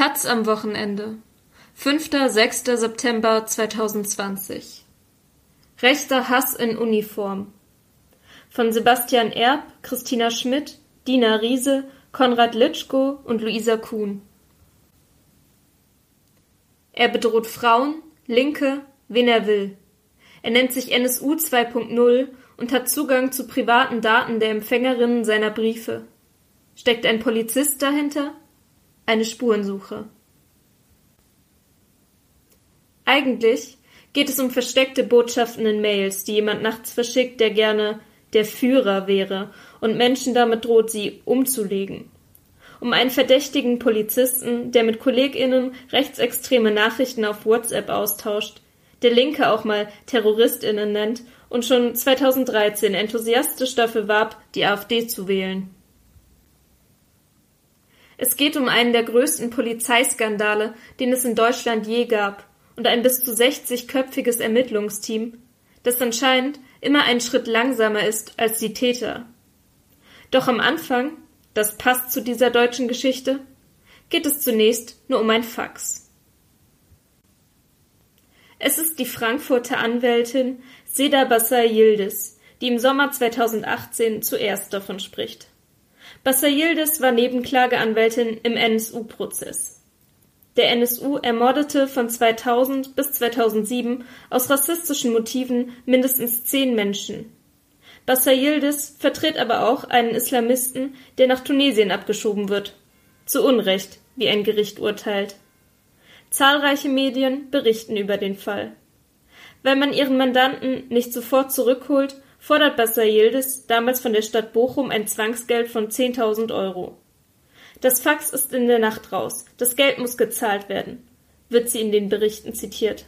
Taz am Wochenende. 5. 6. September 2020. Rechter Hass in Uniform. Von Sebastian Erb, Christina Schmidt, Dina Riese, Konrad Litschko und Luisa Kuhn. Er bedroht Frauen, Linke, wen er will. Er nennt sich NSU 2.0 und hat Zugang zu privaten Daten der Empfängerinnen seiner Briefe. Steckt ein Polizist dahinter? Eine Spurensuche. Eigentlich geht es um versteckte Botschaften in Mails, die jemand nachts verschickt, der gerne der Führer wäre und Menschen damit droht, sie umzulegen. Um einen verdächtigen Polizisten, der mit KollegInnen rechtsextreme Nachrichten auf WhatsApp austauscht, der Linke auch mal TerroristInnen nennt und schon 2013 enthusiastisch dafür warb, die AfD zu wählen. Es geht um einen der größten Polizeiskandale, den es in Deutschland je gab, und ein bis zu 60-köpfiges Ermittlungsteam, das anscheinend immer einen Schritt langsamer ist als die Täter. Doch am Anfang, das passt zu dieser deutschen Geschichte, geht es zunächst nur um ein Fax. Es ist die Frankfurter Anwältin Seda Bassar Yildiz, die im Sommer 2018 zuerst davon spricht. Bassayildes war Nebenklageanwältin im NSU-Prozess. Der NSU ermordete von 2000 bis 2007 aus rassistischen Motiven mindestens zehn Menschen. Bassayildes vertritt aber auch einen Islamisten, der nach Tunesien abgeschoben wird. Zu Unrecht, wie ein Gericht urteilt. Zahlreiche Medien berichten über den Fall. Weil man ihren Mandanten nicht sofort zurückholt, fordert Bassa Yildiz damals von der Stadt Bochum ein Zwangsgeld von 10.000 Euro. Das Fax ist in der Nacht raus. Das Geld muss gezahlt werden, wird sie in den Berichten zitiert.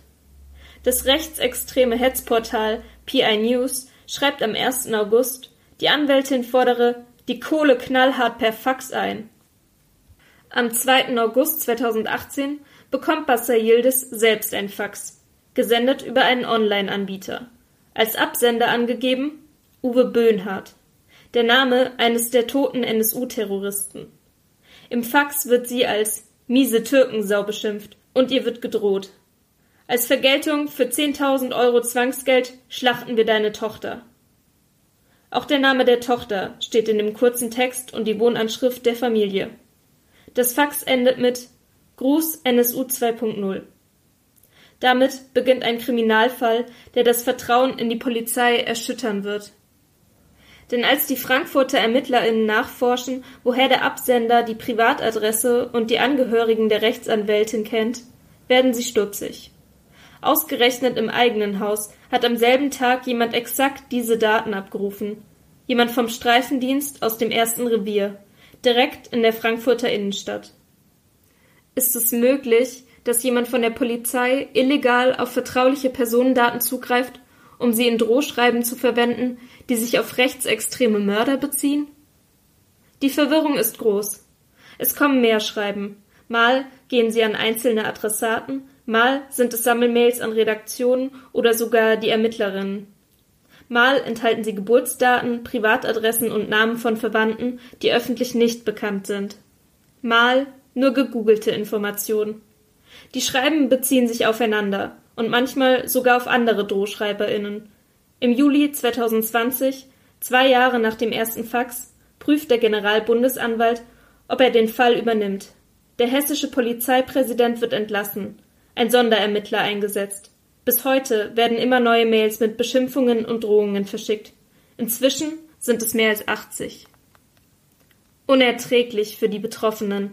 Das rechtsextreme Hetzportal PI News schreibt am 1. August, die Anwältin fordere die Kohle knallhart per Fax ein. Am 2. August 2018 bekommt Bassa Yildiz selbst ein Fax, gesendet über einen Online-Anbieter. Als Absender angegeben Uwe Böhnhardt, der Name eines der toten NSU-Terroristen. Im Fax wird sie als miese Türkensau beschimpft und ihr wird gedroht. Als Vergeltung für 10.000 Euro Zwangsgeld schlachten wir deine Tochter. Auch der Name der Tochter steht in dem kurzen Text und die Wohnanschrift der Familie. Das Fax endet mit Gruß NSU 2.0. Damit beginnt ein Kriminalfall, der das Vertrauen in die Polizei erschüttern wird. Denn als die Frankfurter ErmittlerInnen nachforschen, woher der Absender die Privatadresse und die Angehörigen der Rechtsanwältin kennt, werden sie stutzig. Ausgerechnet im eigenen Haus hat am selben Tag jemand exakt diese Daten abgerufen. Jemand vom Streifendienst aus dem ersten Revier, direkt in der Frankfurter Innenstadt. Ist es möglich, dass jemand von der Polizei illegal auf vertrauliche Personendaten zugreift, um sie in Drohschreiben zu verwenden, die sich auf rechtsextreme Mörder beziehen? Die Verwirrung ist groß. Es kommen mehr Schreiben. Mal gehen sie an einzelne Adressaten, mal sind es Sammelmails an Redaktionen oder sogar die Ermittlerinnen. Mal enthalten sie Geburtsdaten, Privatadressen und Namen von Verwandten, die öffentlich nicht bekannt sind. Mal nur gegoogelte Informationen. Die Schreiben beziehen sich aufeinander und manchmal sogar auf andere DrohschreiberInnen. Im Juli 2020, zwei Jahre nach dem ersten Fax, prüft der Generalbundesanwalt, ob er den Fall übernimmt. Der hessische Polizeipräsident wird entlassen, ein Sonderermittler eingesetzt. Bis heute werden immer neue Mails mit Beschimpfungen und Drohungen verschickt. Inzwischen sind es mehr als 80. Unerträglich für die Betroffenen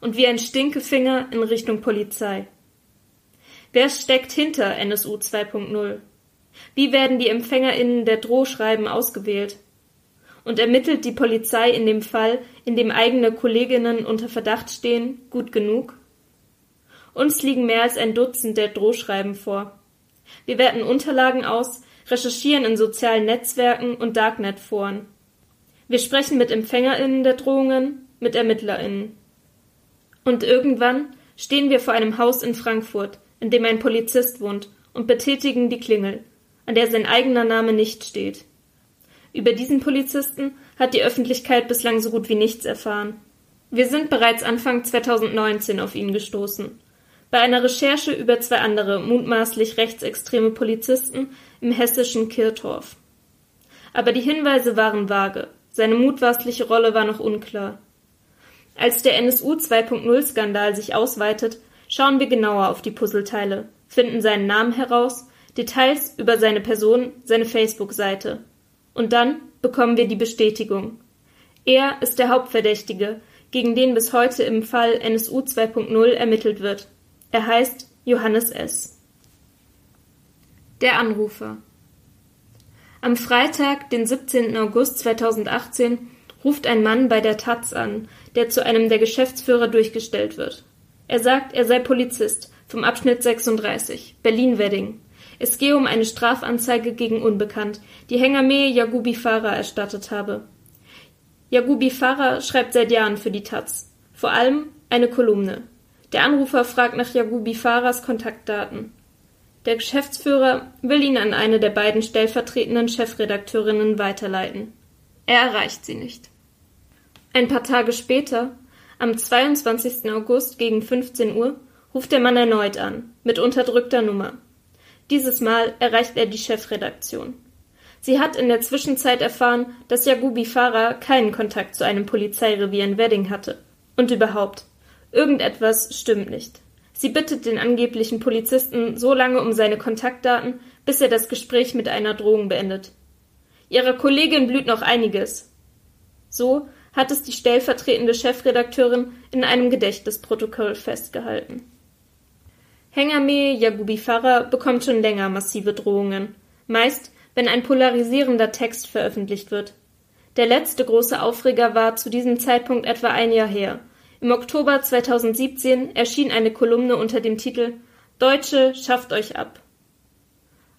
und wie ein Stinkefinger in Richtung Polizei. Wer steckt hinter NSU 2.0? Wie werden die EmpfängerInnen der Drohschreiben ausgewählt? Und ermittelt die Polizei in dem Fall, in dem eigene Kolleginnen unter Verdacht stehen, gut genug? Uns liegen mehr als ein Dutzend der Drohschreiben vor. Wir werten Unterlagen aus, recherchieren in sozialen Netzwerken und Darknet-Foren. Wir sprechen mit EmpfängerInnen der Drohungen, mit ErmittlerInnen. Und irgendwann stehen wir vor einem Haus in Frankfurt, in dem ein Polizist wohnt, und betätigen die Klingel, an der sein eigener Name nicht steht. Über diesen Polizisten hat die Öffentlichkeit bislang so gut wie nichts erfahren. Wir sind bereits Anfang 2019 auf ihn gestoßen. Bei einer Recherche über zwei andere mutmaßlich rechtsextreme Polizisten im hessischen Kirtorf. Aber die Hinweise waren vage, seine mutmaßliche Rolle war noch unklar. Als der NSU 2.0-Skandal sich ausweitet, schauen wir genauer auf die Puzzleteile, finden seinen Namen heraus, Details über seine Person, seine Facebook-Seite. Und dann bekommen wir die Bestätigung. Er ist der Hauptverdächtige, gegen den bis heute im Fall NSU 2.0 ermittelt wird. Er heißt Johannes S. Der Anrufer Am Freitag, den 17. August 2018, ruft ein Mann bei der Taz an, der zu einem der Geschäftsführer durchgestellt wird. Er sagt, er sei Polizist vom Abschnitt 36, Berlin-Wedding. Es gehe um eine Strafanzeige gegen Unbekannt, die Hengame Yagubi Farah erstattet habe. Yagubi Farah schreibt seit Jahren für die Taz. Vor allem eine Kolumne. Der Anrufer fragt nach Yagubi Farahs Kontaktdaten. Der Geschäftsführer will ihn an eine der beiden stellvertretenden Chefredakteurinnen weiterleiten. Er erreicht sie nicht. Ein paar Tage später, am 22. August gegen 15 Uhr, ruft der Mann erneut an, mit unterdrückter Nummer. Dieses Mal erreicht er die Chefredaktion. Sie hat in der Zwischenzeit erfahren, dass Yagubi Farah keinen Kontakt zu einem Polizeirevier in Wedding hatte. Und überhaupt, irgendetwas stimmt nicht. Sie bittet den angeblichen Polizisten so lange um seine Kontaktdaten, bis er das Gespräch mit einer Drohung beendet. Ihrer Kollegin blüht noch einiges. So hat es die stellvertretende Chefredakteurin in einem Gedächtnisprotokoll festgehalten. Hengame Yagubi Farah bekommt schon länger massive Drohungen, meist wenn ein polarisierender Text veröffentlicht wird. Der letzte große Aufreger war zu diesem Zeitpunkt etwa ein Jahr her. Im Oktober 2017 erschien eine Kolumne unter dem Titel Deutsche schafft euch ab.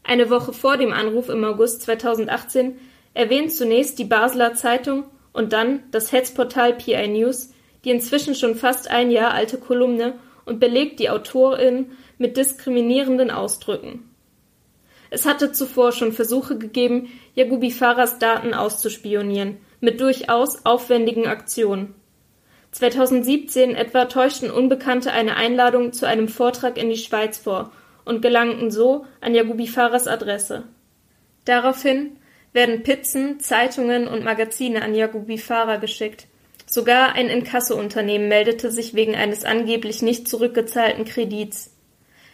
Eine Woche vor dem Anruf im August 2018 erwähnt zunächst die Basler Zeitung und dann das Hetzportal PI News die inzwischen schon fast ein Jahr alte Kolumne und belegt die Autorin mit diskriminierenden Ausdrücken. Es hatte zuvor schon Versuche gegeben, Yagubi Farahs Daten auszuspionieren, mit durchaus aufwendigen Aktionen. 2017 etwa täuschten Unbekannte eine Einladung zu einem Vortrag in die Schweiz vor und gelangten so an Yagubi Farahs Adresse. Daraufhin werden Pizzen, Zeitungen und Magazine an Yagubi Farah geschickt. Sogar ein Inkassounternehmen meldete sich wegen eines angeblich nicht zurückgezahlten Kredits.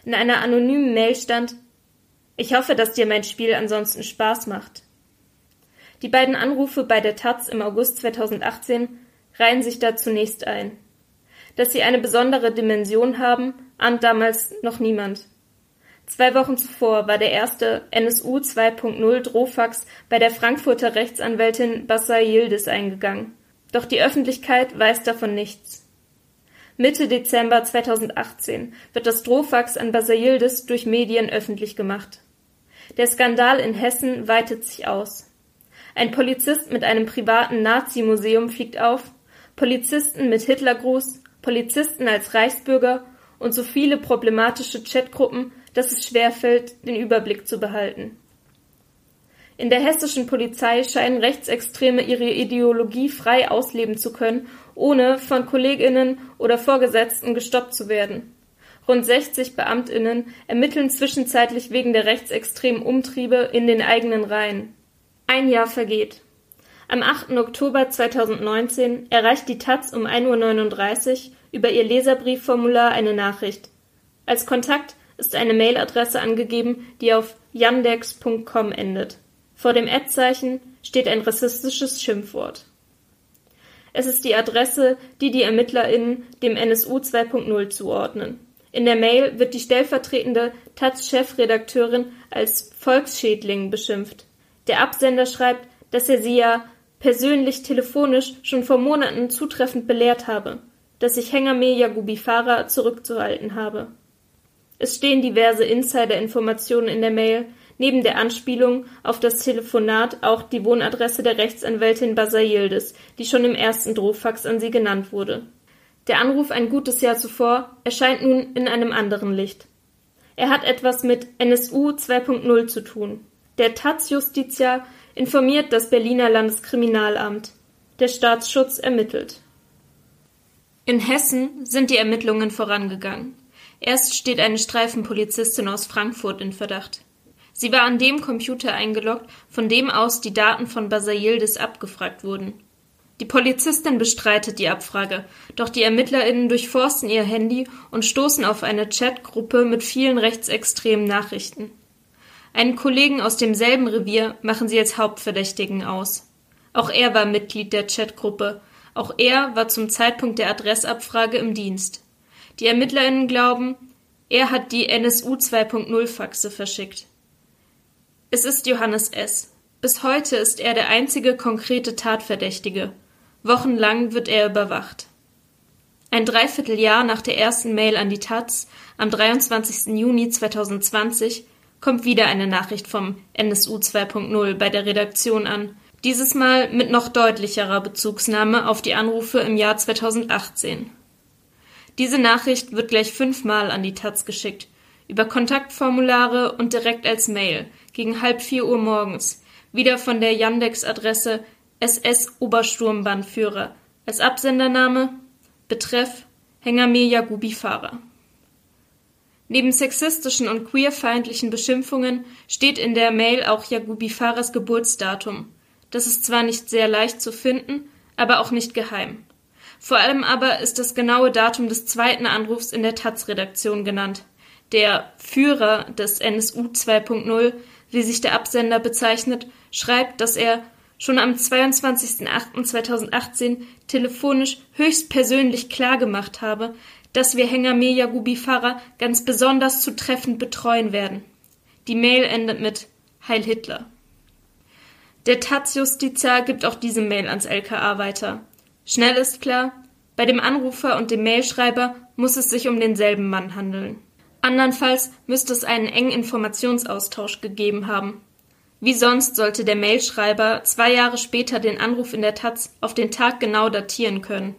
In einer anonymen Mail stand Ich hoffe, dass dir mein Spiel ansonsten Spaß macht. Die beiden Anrufe bei der Taz im August 2018 reihen sich da zunächst ein. Dass sie eine besondere Dimension haben, ahnt damals noch niemand. Zwei Wochen zuvor war der erste NSU 2.0 Drohfax bei der Frankfurter Rechtsanwältin Bassa Yildiz eingegangen. Doch die Öffentlichkeit weiß davon nichts. Mitte Dezember 2018 wird das Drohfax an Basaildes durch Medien öffentlich gemacht. Der Skandal in Hessen weitet sich aus. Ein Polizist mit einem privaten Nazi-Museum fliegt auf, Polizisten mit Hitlergruß, Polizisten als Reichsbürger und so viele problematische Chatgruppen, dass es schwerfällt, den Überblick zu behalten. In der hessischen Polizei scheinen Rechtsextreme ihre Ideologie frei ausleben zu können ohne von Kolleginnen oder Vorgesetzten gestoppt zu werden. Rund 60 Beamtinnen ermitteln zwischenzeitlich wegen der rechtsextremen Umtriebe in den eigenen Reihen. Ein Jahr vergeht. Am 8. Oktober 2019 erreicht die Taz um 1.39 Uhr über ihr Leserbriefformular eine Nachricht. Als Kontakt ist eine Mailadresse angegeben, die auf yandex.com endet. Vor dem Ad-Zeichen steht ein rassistisches Schimpfwort. Es ist die Adresse, die die ErmittlerInnen dem NSU 2.0 zuordnen. In der Mail wird die stellvertretende Taz-Chefredakteurin als Volksschädling beschimpft. Der Absender schreibt, dass er sie ja persönlich telefonisch schon vor Monaten zutreffend belehrt habe, dass sich Hengame Yagubi Farah zurückzuhalten habe. Es stehen diverse Insider-Informationen in der Mail, neben der Anspielung auf das Telefonat auch die Wohnadresse der Rechtsanwältin Yildiz, die schon im ersten Drohfax an sie genannt wurde. Der Anruf ein gutes Jahr zuvor erscheint nun in einem anderen Licht. Er hat etwas mit NSU 2.0 zu tun. Der taz Justitia informiert das Berliner Landeskriminalamt. Der Staatsschutz ermittelt. In Hessen sind die Ermittlungen vorangegangen. Erst steht eine Streifenpolizistin aus Frankfurt in Verdacht. Sie war an dem Computer eingeloggt, von dem aus die Daten von Basayildis abgefragt wurden. Die Polizistin bestreitet die Abfrage, doch die ErmittlerInnen durchforsten ihr Handy und stoßen auf eine Chatgruppe mit vielen rechtsextremen Nachrichten. Einen Kollegen aus demselben Revier machen sie als Hauptverdächtigen aus. Auch er war Mitglied der Chatgruppe. Auch er war zum Zeitpunkt der Adressabfrage im Dienst. Die ErmittlerInnen glauben, er hat die NSU 2.0 Faxe verschickt. Es ist Johannes S. Bis heute ist er der einzige konkrete Tatverdächtige. Wochenlang wird er überwacht. Ein Dreivierteljahr nach der ersten Mail an die Taz, am 23. Juni 2020, kommt wieder eine Nachricht vom NSU 2.0 bei der Redaktion an, dieses Mal mit noch deutlicherer Bezugsnahme auf die Anrufe im Jahr 2018. Diese Nachricht wird gleich fünfmal an die Taz geschickt, über Kontaktformulare und direkt als Mail, gegen halb vier Uhr morgens, wieder von der Yandex-Adresse SS-Obersturmbannführer, als Absendername Betreff Hengame Yagubi Fahrer. Neben sexistischen und queerfeindlichen Beschimpfungen steht in der Mail auch Yagubi Fahrers Geburtsdatum. Das ist zwar nicht sehr leicht zu finden, aber auch nicht geheim. Vor allem aber ist das genaue Datum des zweiten Anrufs in der Taz-Redaktion genannt. Der Führer des NSU 2.0 wie sich der Absender bezeichnet, schreibt, dass er schon am 22.08.2018 telefonisch höchstpersönlich klargemacht habe, dass wir Hengame Yagubi-Fahrer ganz besonders zu treffend betreuen werden. Die Mail endet mit Heil Hitler. Der Taz-Justiziar gibt auch diese Mail ans LKA weiter. Schnell ist klar, bei dem Anrufer und dem Mailschreiber muss es sich um denselben Mann handeln. Andernfalls müsste es einen engen Informationsaustausch gegeben haben. Wie sonst sollte der Mailschreiber zwei Jahre später den Anruf in der Taz auf den Tag genau datieren können.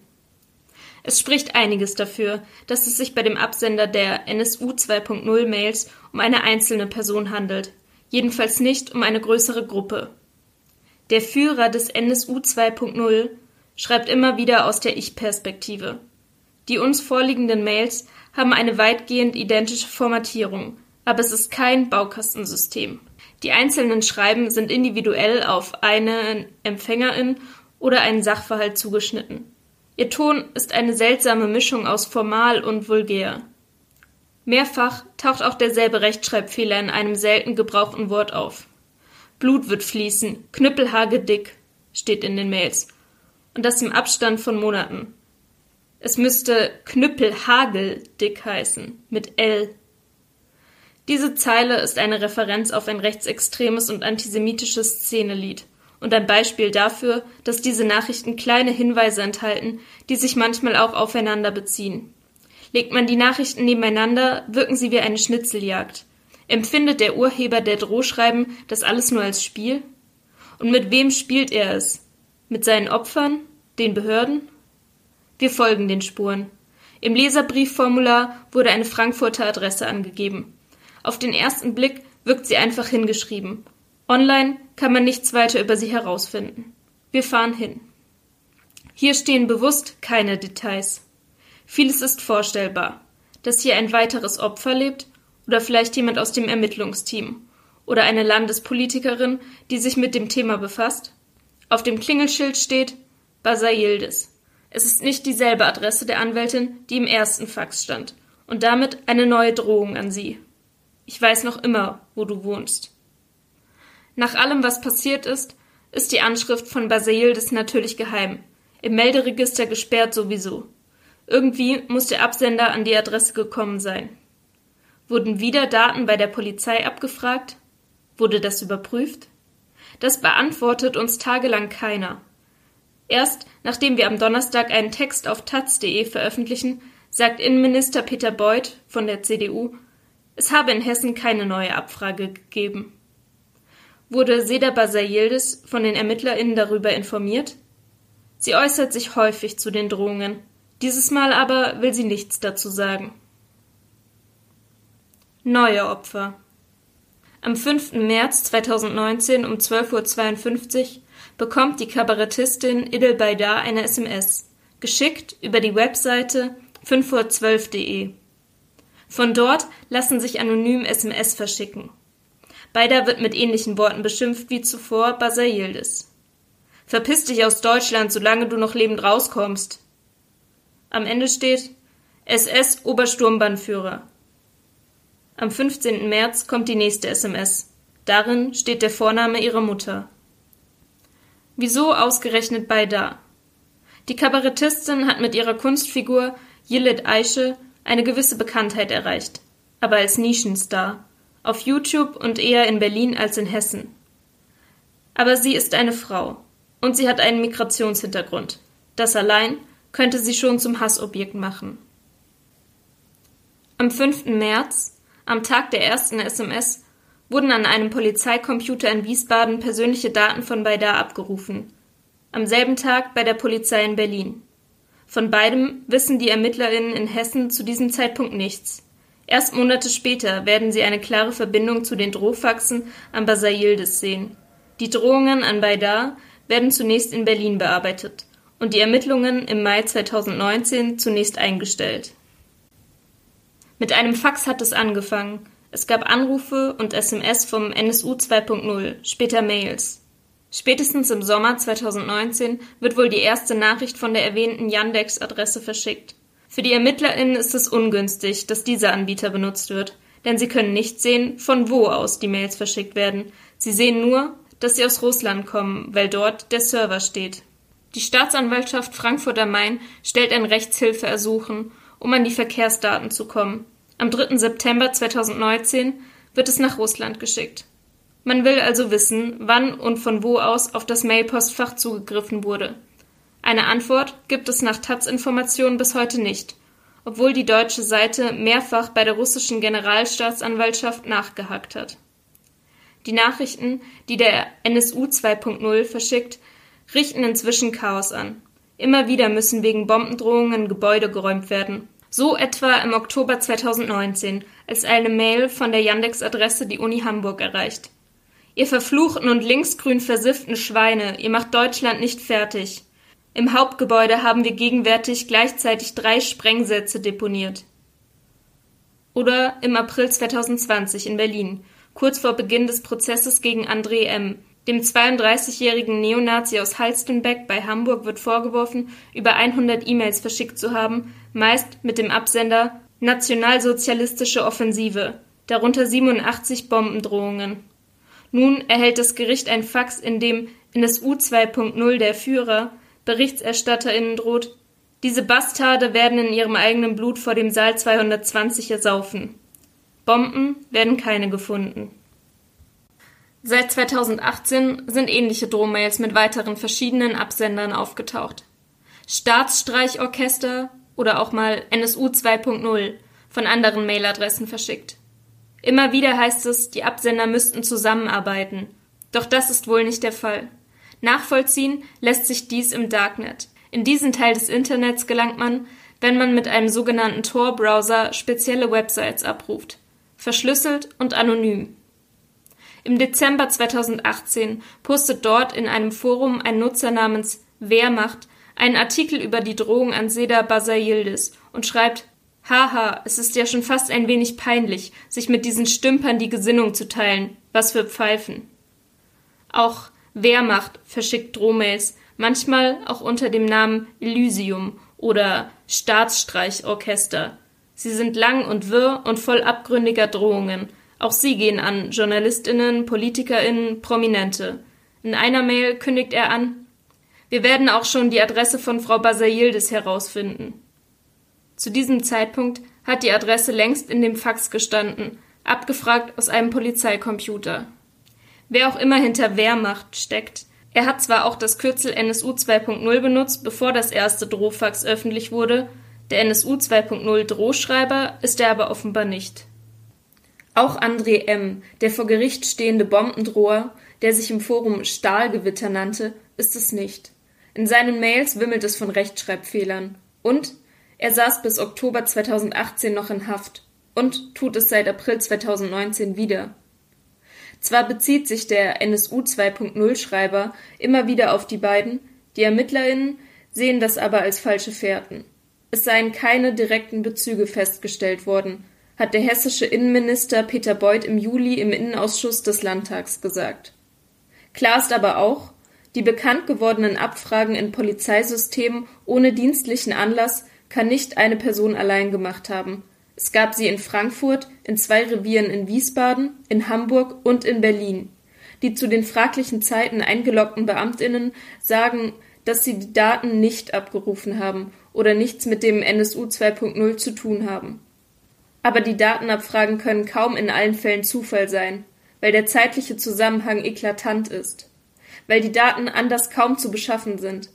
Es spricht einiges dafür, dass es sich bei dem Absender der NSU 2.0 Mails um eine einzelne Person handelt, jedenfalls nicht um eine größere Gruppe. Der Führer des NSU 2.0 schreibt immer wieder aus der Ich-Perspektive. Die uns vorliegenden Mails haben eine weitgehend identische Formatierung, aber es ist kein Baukastensystem. Die einzelnen Schreiben sind individuell auf eine Empfängerin oder einen Sachverhalt zugeschnitten. Ihr Ton ist eine seltsame Mischung aus formal und vulgär. Mehrfach taucht auch derselbe Rechtschreibfehler in einem selten gebrauchten Wort auf. Blut wird fließen, Knüppelhage dick, steht in den Mails. Und das im Abstand von Monaten. Es müsste Knüppelhagel dick heißen, mit L. Diese Zeile ist eine Referenz auf ein rechtsextremes und antisemitisches Szenelied und ein Beispiel dafür, dass diese Nachrichten kleine Hinweise enthalten, die sich manchmal auch aufeinander beziehen. Legt man die Nachrichten nebeneinander, wirken sie wie eine Schnitzeljagd. Empfindet der Urheber der Drohschreiben das alles nur als Spiel? Und mit wem spielt er es? Mit seinen Opfern? Den Behörden? Wir folgen den Spuren. Im Leserbriefformular wurde eine Frankfurter Adresse angegeben. Auf den ersten Blick wirkt sie einfach hingeschrieben. Online kann man nichts weiter über sie herausfinden. Wir fahren hin. Hier stehen bewusst keine Details. Vieles ist vorstellbar. Dass hier ein weiteres Opfer lebt oder vielleicht jemand aus dem Ermittlungsteam oder eine Landespolitikerin, die sich mit dem Thema befasst. Auf dem Klingelschild steht Basa Yildiz. Es ist nicht dieselbe Adresse der Anwältin, die im ersten Fax stand, und damit eine neue Drohung an sie. Ich weiß noch immer, wo du wohnst. Nach allem, was passiert ist, ist die Anschrift von Basildes natürlich geheim, im Melderegister gesperrt sowieso. Irgendwie muss der Absender an die Adresse gekommen sein. Wurden wieder Daten bei der Polizei abgefragt? Wurde das überprüft? Das beantwortet uns tagelang keiner. Erst nachdem wir am Donnerstag einen Text auf taz.de veröffentlichen, sagt Innenminister Peter Beuth von der CDU, es habe in Hessen keine neue Abfrage gegeben. Wurde Seda Basayildes von den ErmittlerInnen darüber informiert? Sie äußert sich häufig zu den Drohungen. Dieses Mal aber will sie nichts dazu sagen. Neue Opfer. Am 5. März 2019 um 12.52 Uhr bekommt die Kabarettistin Idel Baydar eine SMS, geschickt über die Webseite 5vor12.de. Von dort lassen sich anonym SMS verschicken. Beider wird mit ähnlichen Worten beschimpft wie zuvor Buzzer Yildiz. Verpiss dich aus Deutschland, solange du noch lebend rauskommst. Am Ende steht SS Obersturmbannführer. Am 15. März kommt die nächste SMS. Darin steht der Vorname ihrer Mutter. Wieso ausgerechnet Baydar? Die Kabarettistin hat mit ihrer Kunstfigur Yilid Aische eine gewisse Bekanntheit erreicht, aber als Nischenstar, auf YouTube und eher in Berlin als in Hessen. Aber sie ist eine Frau und sie hat einen Migrationshintergrund. Das allein könnte sie schon zum Hassobjekt machen. Am 5. März, am Tag der ersten SMS, wurden an einem Polizeicomputer in Wiesbaden persönliche Daten von Baydar abgerufen. Am selben Tag bei der Polizei in Berlin. Von beidem wissen die ErmittlerInnen in Hessen zu diesem Zeitpunkt nichts. Erst Monate später werden sie eine klare Verbindung zu den Drohfaxen an Basayildes sehen. Die Drohungen an Baydar werden zunächst in Berlin bearbeitet und die Ermittlungen im Mai 2019 zunächst eingestellt. Mit einem Fax hat es angefangen, es gab Anrufe und SMS vom NSU 2.0, später Mails. Spätestens im Sommer 2019 wird wohl die erste Nachricht von der erwähnten Yandex-Adresse verschickt. Für die ErmittlerInnen ist es ungünstig, dass dieser Anbieter benutzt wird, denn sie können nicht sehen, von wo aus die Mails verschickt werden. Sie sehen nur, dass sie aus Russland kommen, weil dort der Server steht. Die Staatsanwaltschaft Frankfurt am Main stellt ein Rechtshilfeersuchen, um an die Verkehrsdaten zu kommen. Am 3. September 2019 wird es nach Russland geschickt. Man will also wissen, wann und von wo aus auf das Mailpostfach zugegriffen wurde. Eine Antwort gibt es nach Taz-Informationen bis heute nicht, obwohl die deutsche Seite mehrfach bei der russischen Generalstaatsanwaltschaft nachgehakt hat. Die Nachrichten, die der NSU 2.0 verschickt, richten inzwischen Chaos an. Immer wieder müssen wegen Bombendrohungen Gebäude geräumt werden so etwa im Oktober 2019, als eine Mail von der Yandex-Adresse die Uni Hamburg erreicht. Ihr verfluchten und linksgrün versifften Schweine, ihr macht Deutschland nicht fertig. Im Hauptgebäude haben wir gegenwärtig gleichzeitig drei Sprengsätze deponiert. Oder im April 2020 in Berlin, kurz vor Beginn des Prozesses gegen André M., dem 32-jährigen Neonazi aus Halstenbeck bei Hamburg wird vorgeworfen, über 100 E-Mails verschickt zu haben, meist mit dem Absender Nationalsozialistische Offensive, darunter 87 Bombendrohungen. Nun erhält das Gericht ein Fax, in dem in das U 2.0 der Führer BerichterstatterInnen droht, diese Bastarde werden in ihrem eigenen Blut vor dem Saal 220 ersaufen. Bomben werden keine gefunden. Seit 2018 sind ähnliche Drohmails mit weiteren verschiedenen Absendern aufgetaucht. Staatsstreichorchester oder auch mal NSU 2.0 von anderen Mailadressen verschickt. Immer wieder heißt es, die Absender müssten zusammenarbeiten. Doch das ist wohl nicht der Fall. Nachvollziehen lässt sich dies im Darknet. In diesen Teil des Internets gelangt man, wenn man mit einem sogenannten Tor-Browser spezielle Websites abruft. Verschlüsselt und anonym. Im Dezember 2018 postet dort in einem Forum ein Nutzer namens Wehrmacht einen Artikel über die Drohung an Seda Basayildis und schreibt Haha, es ist ja schon fast ein wenig peinlich, sich mit diesen Stümpern die Gesinnung zu teilen. Was für Pfeifen. Auch Wehrmacht verschickt Drohmails, manchmal auch unter dem Namen Elysium oder Staatsstreichorchester. Sie sind lang und wirr und voll abgründiger Drohungen, auch sie gehen an Journalistinnen, Politikerinnen, Prominente. In einer Mail kündigt er an, wir werden auch schon die Adresse von Frau Basayildis herausfinden. Zu diesem Zeitpunkt hat die Adresse längst in dem Fax gestanden, abgefragt aus einem Polizeicomputer. Wer auch immer hinter Wehrmacht steckt, er hat zwar auch das Kürzel NSU 2.0 benutzt, bevor das erste Drohfax öffentlich wurde, der NSU 2.0 Drohschreiber ist er aber offenbar nicht. Auch André M., der vor Gericht stehende Bombendroher, der sich im Forum Stahlgewitter nannte, ist es nicht. In seinen Mails wimmelt es von Rechtschreibfehlern. Und er saß bis Oktober 2018 noch in Haft und tut es seit April 2019 wieder. Zwar bezieht sich der NSU 2.0 Schreiber immer wieder auf die beiden, die ErmittlerInnen sehen das aber als falsche Fährten. Es seien keine direkten Bezüge festgestellt worden, hat der hessische Innenminister Peter Beuth im Juli im Innenausschuss des Landtags gesagt. Klar ist aber auch, die bekannt gewordenen Abfragen in Polizeisystemen ohne dienstlichen Anlass kann nicht eine Person allein gemacht haben. Es gab sie in Frankfurt, in zwei Revieren in Wiesbaden, in Hamburg und in Berlin. Die zu den fraglichen Zeiten eingeloggten Beamtinnen sagen, dass sie die Daten nicht abgerufen haben oder nichts mit dem NSU 2.0 zu tun haben. Aber die Datenabfragen können kaum in allen Fällen Zufall sein, weil der zeitliche Zusammenhang eklatant ist, weil die Daten anders kaum zu beschaffen sind,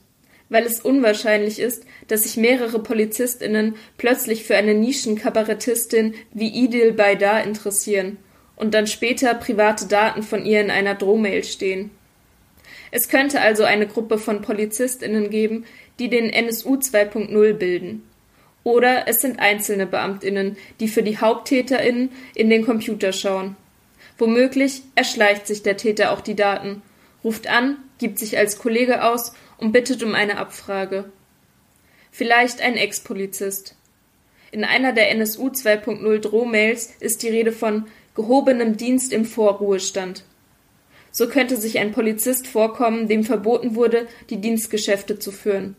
weil es unwahrscheinlich ist, dass sich mehrere PolizistInnen plötzlich für eine Nischenkabarettistin wie Idil Baydar interessieren und dann später private Daten von ihr in einer Drohmail stehen. Es könnte also eine Gruppe von PolizistInnen geben, die den NSU 2.0 bilden. Oder es sind einzelne BeamtInnen, die für die HaupttäterInnen in den Computer schauen. Womöglich erschleicht sich der Täter auch die Daten, ruft an, gibt sich als Kollege aus und bittet um eine Abfrage. Vielleicht ein Ex-Polizist. In einer der NSU 2.0 Drohmails ist die Rede von gehobenem Dienst im Vorruhestand. So könnte sich ein Polizist vorkommen, dem verboten wurde, die Dienstgeschäfte zu führen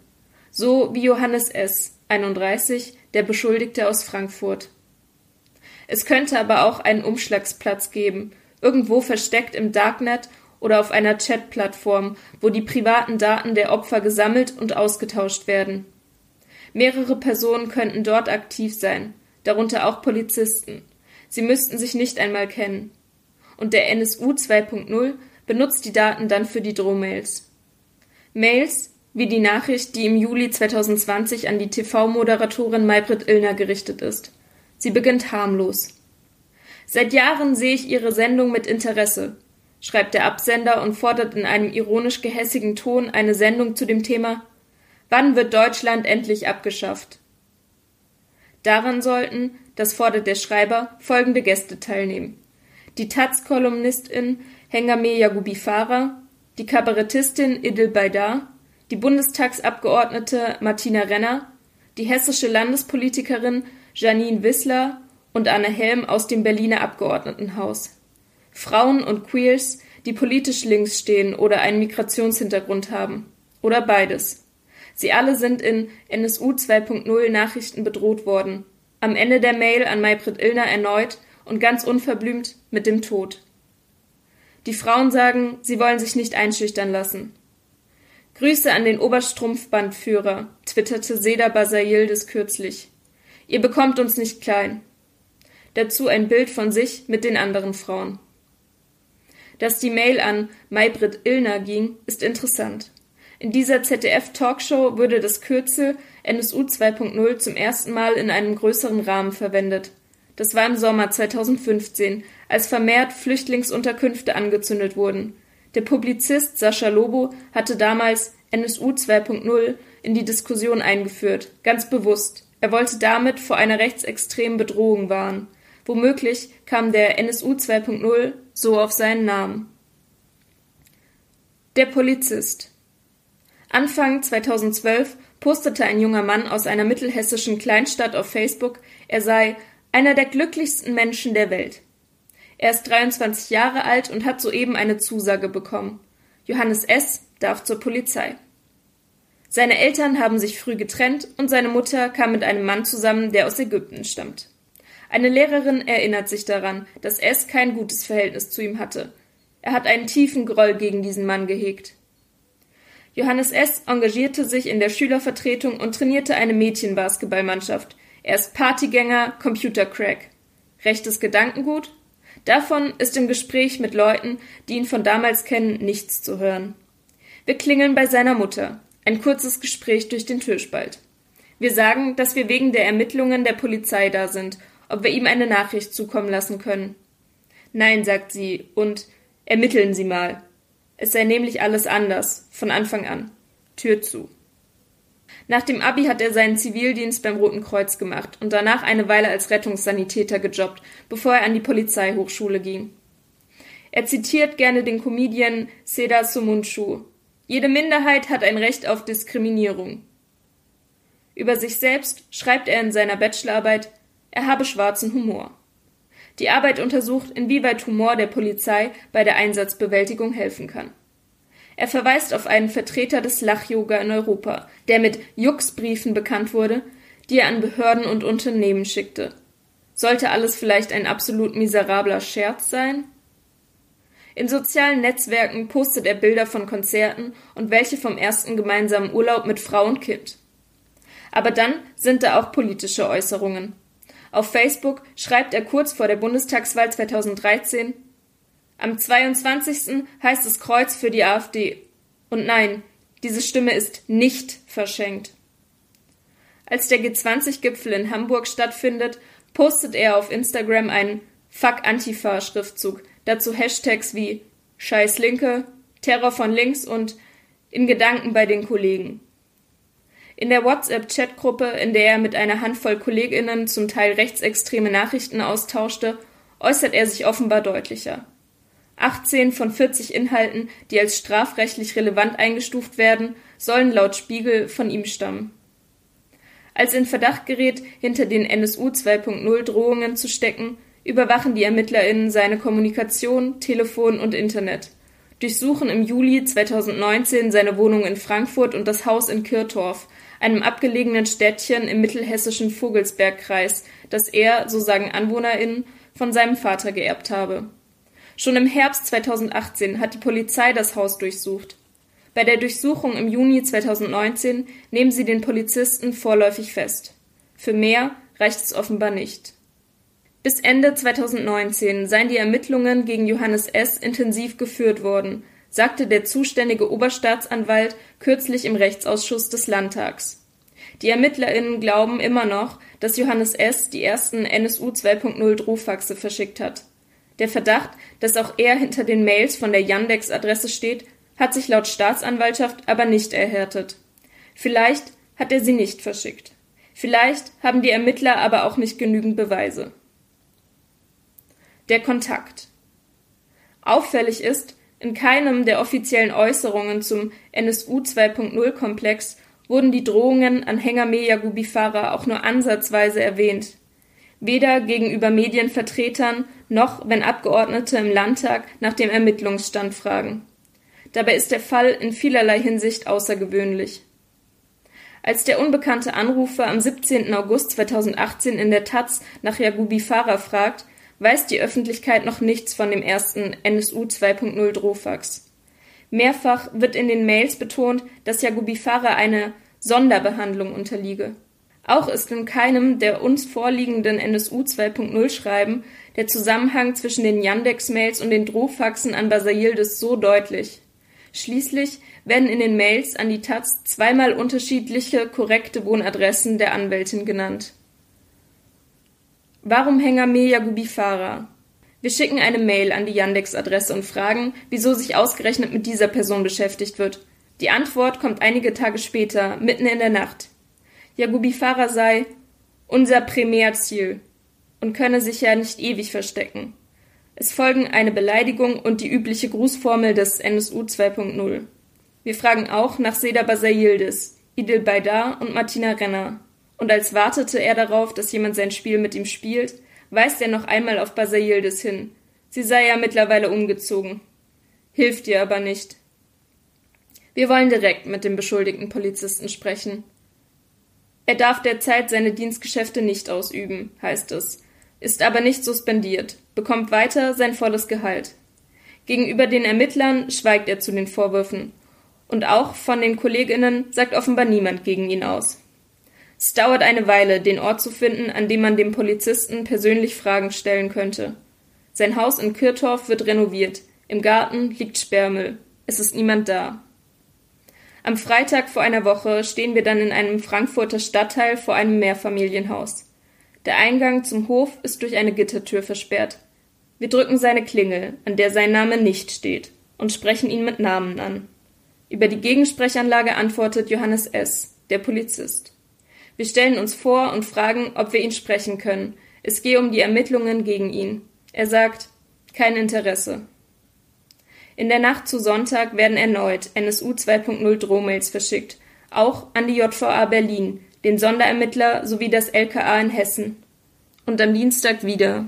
so wie Johannes S., 31, der Beschuldigte aus Frankfurt. Es könnte aber auch einen Umschlagsplatz geben, irgendwo versteckt im Darknet oder auf einer Chatplattform, wo die privaten Daten der Opfer gesammelt und ausgetauscht werden. Mehrere Personen könnten dort aktiv sein, darunter auch Polizisten. Sie müssten sich nicht einmal kennen. Und der NSU 2.0 benutzt die Daten dann für die Drohmails. Mails, wie die Nachricht, die im Juli 2020 an die TV-Moderatorin Maybrit Illner gerichtet ist. Sie beginnt harmlos. Seit Jahren sehe ich Ihre Sendung mit Interesse, schreibt der Absender und fordert in einem ironisch gehässigen Ton eine Sendung zu dem Thema Wann wird Deutschland endlich abgeschafft? Daran sollten, das fordert der Schreiber, folgende Gäste teilnehmen. Die Taz-Kolumnistin Hengame Yagubifara, die Kabarettistin Idil Baydar, die Bundestagsabgeordnete Martina Renner, die hessische Landespolitikerin Janine Wissler und Anne Helm aus dem Berliner Abgeordnetenhaus. Frauen und Queers, die politisch links stehen oder einen Migrationshintergrund haben. Oder beides. Sie alle sind in NSU 2.0 Nachrichten bedroht worden. Am Ende der Mail an Maybrit Illner erneut und ganz unverblümt mit dem Tod. Die Frauen sagen, sie wollen sich nicht einschüchtern lassen. Grüße an den Oberstrumpfbandführer, twitterte Seda Basayildes kürzlich. Ihr bekommt uns nicht klein. Dazu ein Bild von sich mit den anderen Frauen. Dass die Mail an Maybrit Illner ging, ist interessant. In dieser ZDF-Talkshow wurde das Kürzel NSU 2.0 zum ersten Mal in einem größeren Rahmen verwendet. Das war im Sommer 2015, als vermehrt Flüchtlingsunterkünfte angezündet wurden. Der Publizist Sascha Lobo hatte damals NSU 2.0 in die Diskussion eingeführt, ganz bewusst. Er wollte damit vor einer rechtsextremen Bedrohung warnen. Womöglich kam der NSU 2.0 so auf seinen Namen. Der Polizist Anfang 2012 postete ein junger Mann aus einer mittelhessischen Kleinstadt auf Facebook, er sei einer der glücklichsten Menschen der Welt. Er ist 23 Jahre alt und hat soeben eine Zusage bekommen. Johannes S. darf zur Polizei. Seine Eltern haben sich früh getrennt und seine Mutter kam mit einem Mann zusammen, der aus Ägypten stammt. Eine Lehrerin erinnert sich daran, dass S. kein gutes Verhältnis zu ihm hatte. Er hat einen tiefen Groll gegen diesen Mann gehegt. Johannes S. engagierte sich in der Schülervertretung und trainierte eine Mädchenbasketballmannschaft. Er ist Partygänger, Computercrack. Rechtes Gedankengut? Davon ist im Gespräch mit Leuten, die ihn von damals kennen, nichts zu hören. Wir klingeln bei seiner Mutter. Ein kurzes Gespräch durch den Türspalt. Wir sagen, dass wir wegen der Ermittlungen der Polizei da sind, ob wir ihm eine Nachricht zukommen lassen können. Nein, sagt sie, und ermitteln Sie mal. Es sei nämlich alles anders, von Anfang an. Tür zu. Nach dem Abi hat er seinen Zivildienst beim Roten Kreuz gemacht und danach eine Weile als Rettungssanitäter gejobbt, bevor er an die Polizeihochschule ging. Er zitiert gerne den Comedian Seda Sumunchu. Jede Minderheit hat ein Recht auf Diskriminierung. Über sich selbst schreibt er in seiner Bachelorarbeit, er habe schwarzen Humor. Die Arbeit untersucht, inwieweit Humor der Polizei bei der Einsatzbewältigung helfen kann. Er verweist auf einen Vertreter des Lach-Yoga in Europa, der mit Jux-Briefen bekannt wurde, die er an Behörden und Unternehmen schickte. Sollte alles vielleicht ein absolut miserabler Scherz sein? In sozialen Netzwerken postet er Bilder von Konzerten und welche vom ersten gemeinsamen Urlaub mit Frau und Kind. Aber dann sind da auch politische Äußerungen. Auf Facebook schreibt er kurz vor der Bundestagswahl 2013 Am 22. heißt es Kreuz für die AfD. Und nein, diese Stimme ist nicht verschenkt. Als der G20-Gipfel in Hamburg stattfindet, postet er auf Instagram einen Fuck Antifa-Schriftzug, dazu Hashtags wie Scheiß Linke, Terror von links und in Gedanken bei den Kollegen. In der WhatsApp-Chatgruppe, in der er mit einer Handvoll KollegInnen zum Teil rechtsextreme Nachrichten austauschte, äußert er sich offenbar deutlicher. 18 von 40 Inhalten, die als strafrechtlich relevant eingestuft werden, sollen laut Spiegel von ihm stammen. Als in Verdacht gerät, hinter den NSU 2.0 Drohungen zu stecken, überwachen die ErmittlerInnen seine Kommunikation, Telefon und Internet, durchsuchen im Juli 2019 seine Wohnung in Frankfurt und das Haus in Kirtorf, einem abgelegenen Städtchen im mittelhessischen Vogelsbergkreis, das er, so sagen AnwohnerInnen, von seinem Vater geerbt habe. Schon im Herbst 2018 hat die Polizei das Haus durchsucht. Bei der Durchsuchung im Juni 2019 nehmen sie den Polizisten vorläufig fest. Für mehr reicht es offenbar nicht. Bis Ende 2019 seien die Ermittlungen gegen Johannes S. intensiv geführt worden, sagte der zuständige Oberstaatsanwalt kürzlich im Rechtsausschuss des Landtags. Die ErmittlerInnen glauben immer noch, dass Johannes S. die ersten NSU 2.0 Drohfaxe verschickt hat. Der Verdacht, dass auch er hinter den Mails von der Yandex-Adresse steht, hat sich laut Staatsanwaltschaft aber nicht erhärtet. Vielleicht hat er sie nicht verschickt. Vielleicht haben die Ermittler aber auch nicht genügend Beweise. Der Kontakt. Auffällig ist, in keinem der offiziellen Äußerungen zum NSU 2.0 Komplex wurden die Drohungen an Hengame Yagubifara auch nur ansatzweise erwähnt. Weder gegenüber Medienvertretern noch wenn Abgeordnete im Landtag nach dem Ermittlungsstand fragen. Dabei ist der Fall in vielerlei Hinsicht außergewöhnlich. Als der unbekannte Anrufer am 17. August 2018 in der Taz nach Yagubifara fragt, weiß die Öffentlichkeit noch nichts von dem ersten NSU 2.0 Drohfax. Mehrfach wird in den Mails betont, dass Yagubifara eine Sonderbehandlung unterliege. Auch ist in keinem der uns vorliegenden NSU 2.0 Schreiben der Zusammenhang zwischen den Yandex-Mails und den Drohfaxen an Basayildes so deutlich. Schließlich werden in den Mails an die Taz zweimal unterschiedliche korrekte Wohnadressen der Anwältin genannt. Warum Hengame Yagubifara? Wir schicken eine Mail an die Yandex-Adresse und fragen, wieso sich ausgerechnet mit dieser Person beschäftigt wird. Die Antwort kommt einige Tage später, mitten in der Nacht. Yagubifara sei unser Primärziel und könne sich ja nicht ewig verstecken. Es folgen eine Beleidigung und die übliche Grußformel des NSU 2.0. Wir fragen auch nach Seda Basayildis, Idil Baydar und Martina Renner und als wartete er darauf, dass jemand sein Spiel mit ihm spielt, weist er noch einmal auf Basayildes hin. Sie sei ja mittlerweile umgezogen. Hilft ihr aber nicht. Wir wollen direkt mit dem beschuldigten Polizisten sprechen. Er darf derzeit seine Dienstgeschäfte nicht ausüben, heißt es, ist aber nicht suspendiert, bekommt weiter sein volles Gehalt. Gegenüber den Ermittlern schweigt er zu den Vorwürfen. Und auch von den Kolleginnen sagt offenbar niemand gegen ihn aus. Es dauert eine Weile, den Ort zu finden, an dem man dem Polizisten persönlich Fragen stellen könnte. Sein Haus in Kirtorf wird renoviert. Im Garten liegt Sperrmüll. Es ist niemand da. Am Freitag vor einer Woche stehen wir dann in einem Frankfurter Stadtteil vor einem Mehrfamilienhaus. Der Eingang zum Hof ist durch eine Gittertür versperrt. Wir drücken seine Klingel, an der sein Name nicht steht, und sprechen ihn mit Namen an. Über die Gegensprechanlage antwortet Johannes S., der Polizist. Wir stellen uns vor und fragen, ob wir ihn sprechen können. Es gehe um die Ermittlungen gegen ihn. Er sagt, kein Interesse. In der Nacht zu Sonntag werden erneut NSU 2.0 Drohmails verschickt, auch an die JVA Berlin, den Sonderermittler sowie das LKA in Hessen. Und am Dienstag wieder.